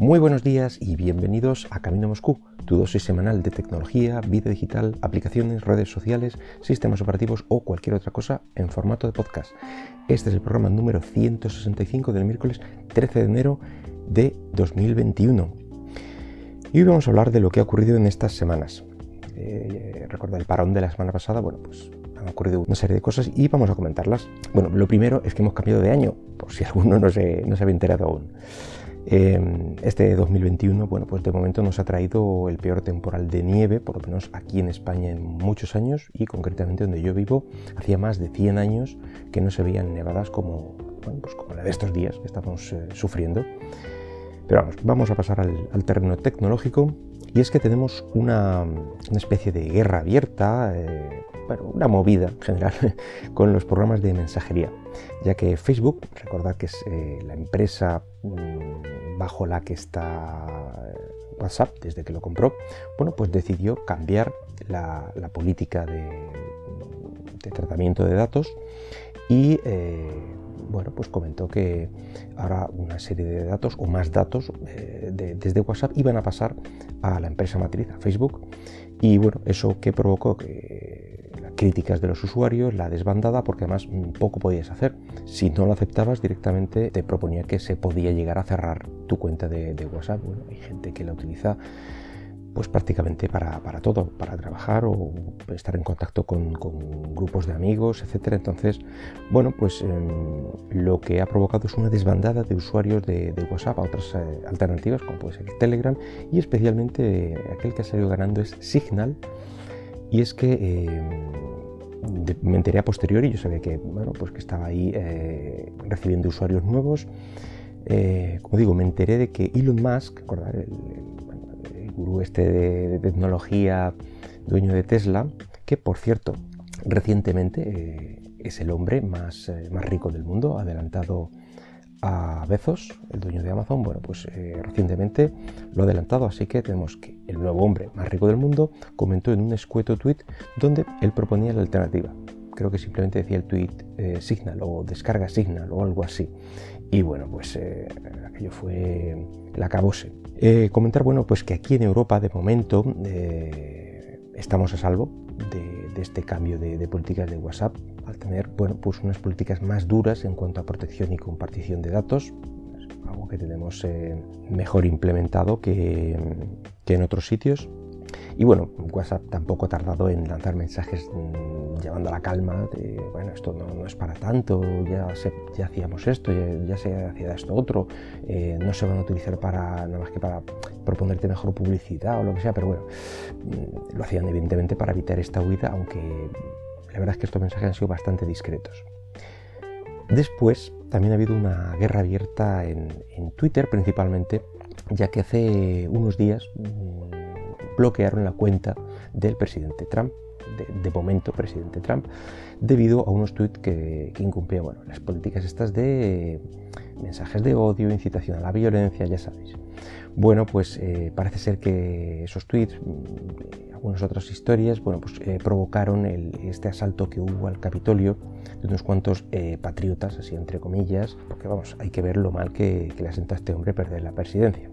Muy buenos días y bienvenidos a Camino Moscú, tu dosis semanal de tecnología, vida digital, aplicaciones, redes sociales, sistemas operativos o cualquier otra cosa en formato de podcast. Este es el programa número 165 del miércoles 13 de enero de 2021. Y hoy vamos a hablar de lo que ha ocurrido en estas semanas. Eh, el parón de la semana pasada, bueno, pues han ocurrido una serie de cosas y vamos a comentarlas. Bueno, lo primero es que hemos cambiado de año, por si alguno no se, no se había enterado aún. Em, este 2021, bueno, pues de momento nos ha traído el peor temporal de nieve, por lo menos aquí en España en muchos años y concretamente donde yo vivo, hacía más de 100 años que no se veían nevadas como, pues como la de estos días que estamos eh, sufriendo. Pero vamos, vamos a pasar al, terreno tecnológico y es que tenemos una, especie de guerra abierta, eh, bueno, una movida en general con los programas de mensajería, ya que Facebook, recordad que es eh, la empresa mm, bajo la que está eh, WhatsApp desde que lo compró, bueno, pues decidió cambiar la, política de, tratamiento de datos y eh, bueno, pues comentó que ahora una serie de datos o más datos desde WhatsApp iban a pasar a la empresa matriz, a Facebook, y bueno, eso que provocó que críticas de los usuarios, la desbandada, porque además poco podías hacer. Si no lo aceptabas directamente te proponía que se podía llegar a cerrar tu cuenta de, WhatsApp. Bueno, hay gente que la utiliza pues prácticamente para, todo, para trabajar o estar en contacto con, grupos de amigos, etcétera. Entonces, bueno, pues em, lo que ha provocado es una desbandada de usuarios de, WhatsApp a otras eh, alternativas, como puede ser Telegram, y especialmente aquel que ha salido ganando es Signal. Y es que em, me enteré a posteriori, yo sabía que, bueno, pues que estaba ahí eh, recibiendo usuarios nuevos. Eh, como digo, me enteré de que Elon Musk, el, el, gurú este de, tecnología, dueño de Tesla, que por cierto, recientemente eh, es el hombre más, más rico del mundo, adelantado a Bezos, el dueño de Amazon, bueno, pues eh, recientemente lo ha adelantado, así que tenemos que el nuevo hombre más rico del mundo comentó en un escueto tweet donde él proponía la alternativa. Creo que simplemente decía el tweet eh, Signal o descarga Signal o algo así. Y bueno, pues eh, aquello fue la cabose. comentar, bueno, pues que aquí en Europa de momento estamos a salvo de, este cambio de, de políticas de WhatsApp al tener bueno, pues unas políticas más duras en cuanto a protección y compartición de datos, algo que tenemos eh, mejor implementado que, en otros sitios. Y bueno, WhatsApp tampoco ha tardado en lanzar mensajes mm, llevando a la calma de, bueno, esto no, es para tanto, ya, hacíamos esto, ya, se hacía esto otro, eh, no se van a utilizar para nada más que para proponerte mejor publicidad o lo que sea, pero bueno, mm, lo hacían evidentemente para evitar esta huida, aunque la verdad es que estos mensajes han sido bastante discretos. Después también ha habido una guerra abierta en, Twitter principalmente, ya que hace unos días mm, bloquearon la cuenta del presidente Trump, de, momento presidente Trump, debido a unos tweets que, incumplían bueno, las políticas estas de mensajes de odio, incitación a la violencia, ya sabéis. Bueno, pues eh, parece ser que esos tweets, mm, algunas otras historias, bueno, pues eh, provocaron este asalto que hubo al Capitolio de unos cuantos eh, patriotas, así entre comillas, porque vamos, hay que ver lo mal que, le asentó a este hombre perder la presidencia.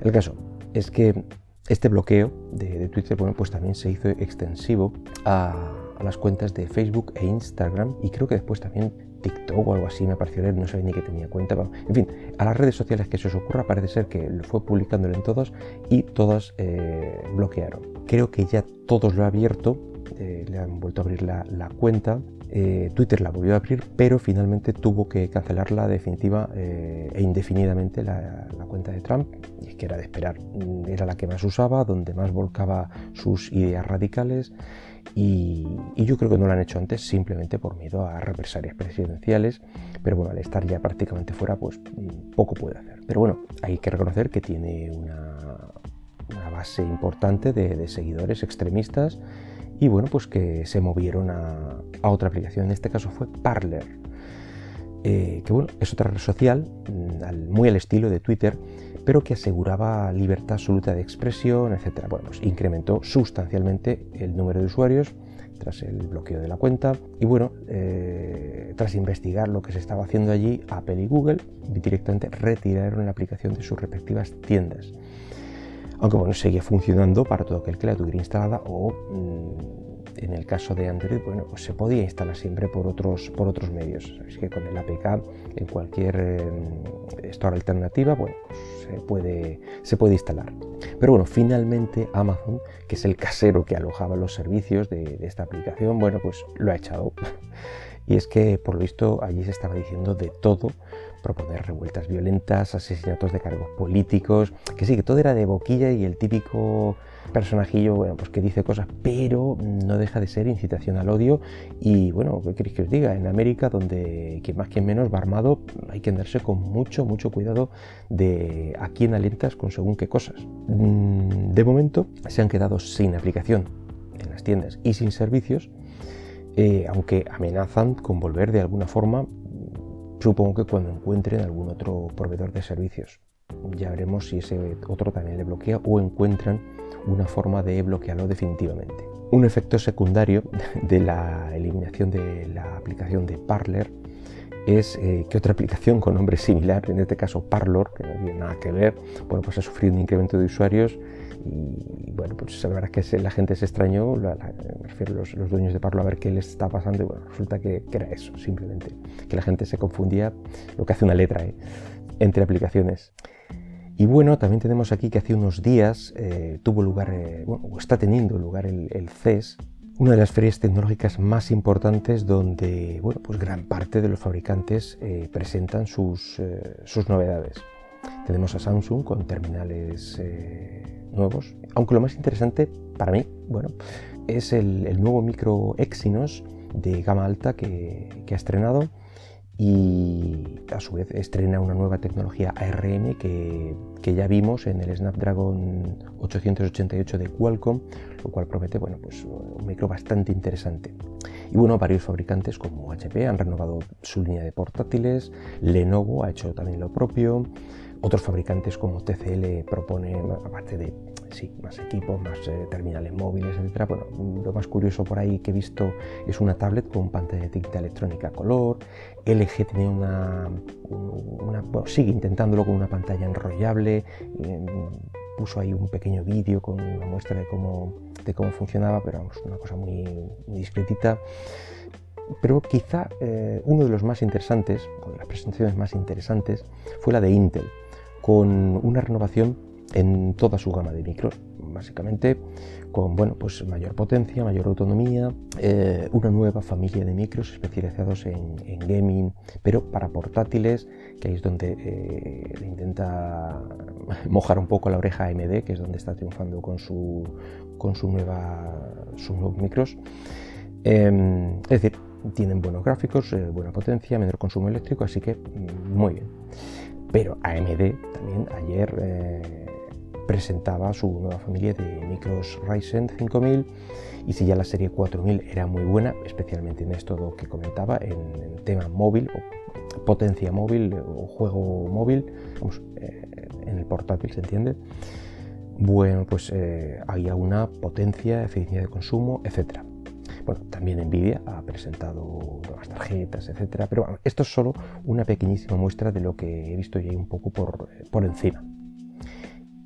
El caso es que este bloqueo de, Twitter, pues también se hizo extensivo a, las cuentas de Facebook e Instagram y creo que después también TikTok o algo así, me pareció leer, no sabía ni que tenía cuenta. En fin, a las redes sociales que se os ocurra, parece ser que lo fue publicándolo en todas y todas eh, bloquearon. Creo que ya todos lo ha abierto, eh, le han vuelto a abrir la, cuenta. Eh, Twitter la volvió a abrir, pero finalmente tuvo que cancelarla definitiva e indefinidamente la, cuenta de Trump, y es que era de esperar. Era la que más usaba, donde más volcaba sus ideas radicales y, yo creo que no lo han hecho antes simplemente por miedo a represalias presidenciales, pero bueno, al estar ya prácticamente fuera, pues mm, poco puede hacer. Pero bueno, hay que reconocer que tiene una, base importante de, seguidores extremistas y bueno, pues que se movieron a, otra aplicación, en este caso fue Parler, eh, que es otra red social mm, muy al estilo de Twitter, pero que aseguraba libertad absoluta de expresión, etc. Bueno, pues incrementó sustancialmente el número de usuarios tras el bloqueo de la cuenta. Y bueno, eh, tras investigar lo que se estaba haciendo allí, Apple y Google directamente retiraron la aplicación de sus respectivas tiendas. Aunque bueno, seguía funcionando para todo aquel que la tuviera instalada o mm, en el caso de Android, bueno, pues se podía instalar siempre por otros, por otros medios. Es que con el APK en cualquier eh, store alternativa, bueno, pues se, puede, se puede instalar. Pero bueno, finalmente Amazon, que es el casero que alojaba los servicios de, de esta aplicación, bueno, pues lo ha echado. Y es que, por lo visto, allí se estaba diciendo de todo, proponer revueltas violentas, asesinatos de cargos políticos, que sí, que todo era de boquilla y el típico personajillo, bueno, pues que dice cosas, pero no deja de ser incitación al odio. Y bueno, ¿qué queréis que os diga? En América, donde quien más, quien menos va armado, hay que andarse con mucho, mucho cuidado de a quién alientas con según qué cosas. Mm, de momento se han quedado sin aplicación en las tiendas y sin servicios, eh, aunque amenazan con volver de alguna forma, supongo que cuando encuentren algún otro proveedor de servicios. Ya veremos si ese otro también le bloquea o encuentran una forma de bloquearlo definitivamente. Un efecto secundario de la eliminación de la aplicación de Parler es eh, que otra aplicación con nombre similar, en este caso Parlor, que no tiene nada que ver, bueno, pues ha sufrido un incremento de usuarios y bueno, pues la verdad es que la gente se extrañó, me refiero a los, dueños de Parlor a ver qué les está pasando y bueno, resulta que, era eso, simplemente, que la gente se confundía, lo que hace una letra, ¿eh? entre aplicaciones. Y bueno, también tenemos aquí que hace unos días eh, tuvo lugar, eh, o está teniendo lugar el, CES, una de las ferias tecnológicas más importantes donde bueno, pues gran parte de los fabricantes eh, presentan sus, sus, novedades. Tenemos a Samsung con terminales nuevos, aunque lo más interesante para mí bueno, es el, nuevo micro Exynos de gama alta que, que ha estrenado y a su vez estrena una nueva tecnología ARM que, que, ya vimos en el Snapdragon 888 de Qualcomm, lo cual promete bueno, pues un micro bastante interesante. Y bueno, varios fabricantes como HP han renovado su línea de portátiles, Lenovo ha hecho también lo propio, otros fabricantes como TCL proponen, aparte de sí, más equipos, más eh, terminales móviles, etc. Bueno, lo más curioso por ahí que he visto es una tablet con pantalla de tinta electrónica a color. LG tiene una, bueno, sigue intentándolo con una pantalla enrollable. puso ahí un pequeño vídeo con una muestra de cómo, de cómo funcionaba, pero vamos, una cosa muy, muy discretita. Pero quizá eh, uno de los más interesantes, o de las presentaciones más interesantes, fue la de Intel, con una renovación en toda su gama de micros, básicamente con bueno, pues mayor potencia, mayor autonomía, eh, una nueva familia de micros especializados en, gaming, pero para portátiles, que ahí es donde eh, intenta mojar un poco la oreja AMD, que es donde está triunfando con, su, con su nueva, sus nuevos micros. Em, es decir, tienen buenos gráficos, eh, buena potencia, menor consumo eléctrico, así que mm, muy bien. Pero AMD también ayer presentaba su nueva familia de micros Ryzen 5000 y si ya la serie 4000 era muy buena, especialmente en esto que comentaba, en, tema móvil o potencia móvil o juego móvil, eh, en el portátil se entiende, bueno, pues eh, había una potencia, eficiencia de consumo, etcétera. Bueno, también Nvidia ha presentado nuevas tarjetas, etcétera, pero esto es solo una pequeñísima muestra de lo que he visto ya un poco por, por encima.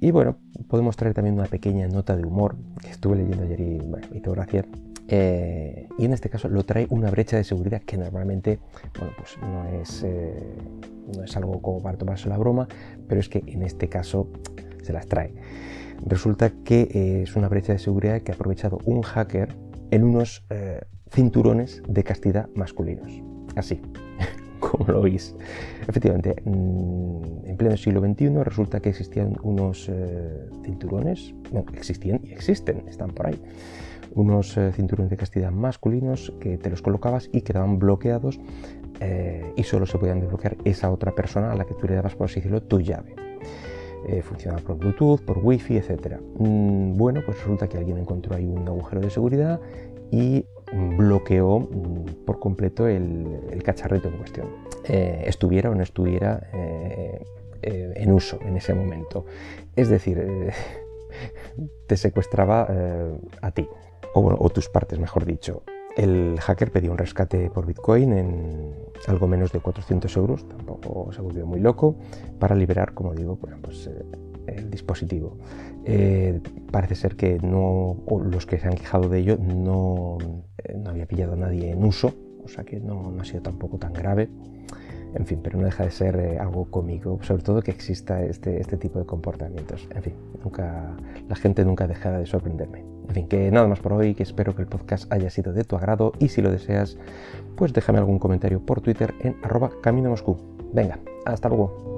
Y bueno, podemos traer también una pequeña nota de humor que estuve leyendo ayer y bueno, hizo gracia. Eh, y en este caso lo trae una brecha de seguridad que normalmente bueno, pues no, es, eh, no es algo como para tomarse la broma, pero es que en este caso se las trae. Resulta que eh, es una brecha de seguridad que ha aprovechado un hacker en unos cinturones de castidad masculinos. Así, como lo oís. Efectivamente, mm, en pleno siglo XXI resulta que existían unos eh, cinturones, bueno, existían y existen, están por ahí, unos eh, cinturones de castidad masculinos que te los colocabas y quedaban bloqueados eh, y solo se podían desbloquear esa otra persona a la que tú le dabas, por así decirlo, tu llave. Funcionaba por Bluetooth, por Wi-Fi, etc. Mm, bueno, pues resulta que alguien encontró ahí un agujero de seguridad y bloqueó mm, por completo el, cacharrito en cuestión, eh, estuviera o no estuviera eh, eh, en uso en ese momento. Es decir, te secuestraba a ti. o, tus partes, mejor dicho. El hacker pidió un rescate por Bitcoin en algo menos de 400 euros, tampoco se volvió muy loco, para liberar, como digo, pues, eh, el dispositivo. Eh, parece ser que no, los que se han quejado de ello no, eh, no había pillado a nadie en uso, o sea que no, no ha sido tampoco tan grave. En fin, pero no deja de ser eh, algo cómico, sobre todo que exista este, este tipo de comportamientos. En fin, nunca, la gente nunca deja de sorprenderme. En fin, que nada más por hoy, que espero que el podcast haya sido de tu agrado y si lo deseas, pues déjame algún comentario por Twitter en arroba camino Moscú. Venga, hasta luego.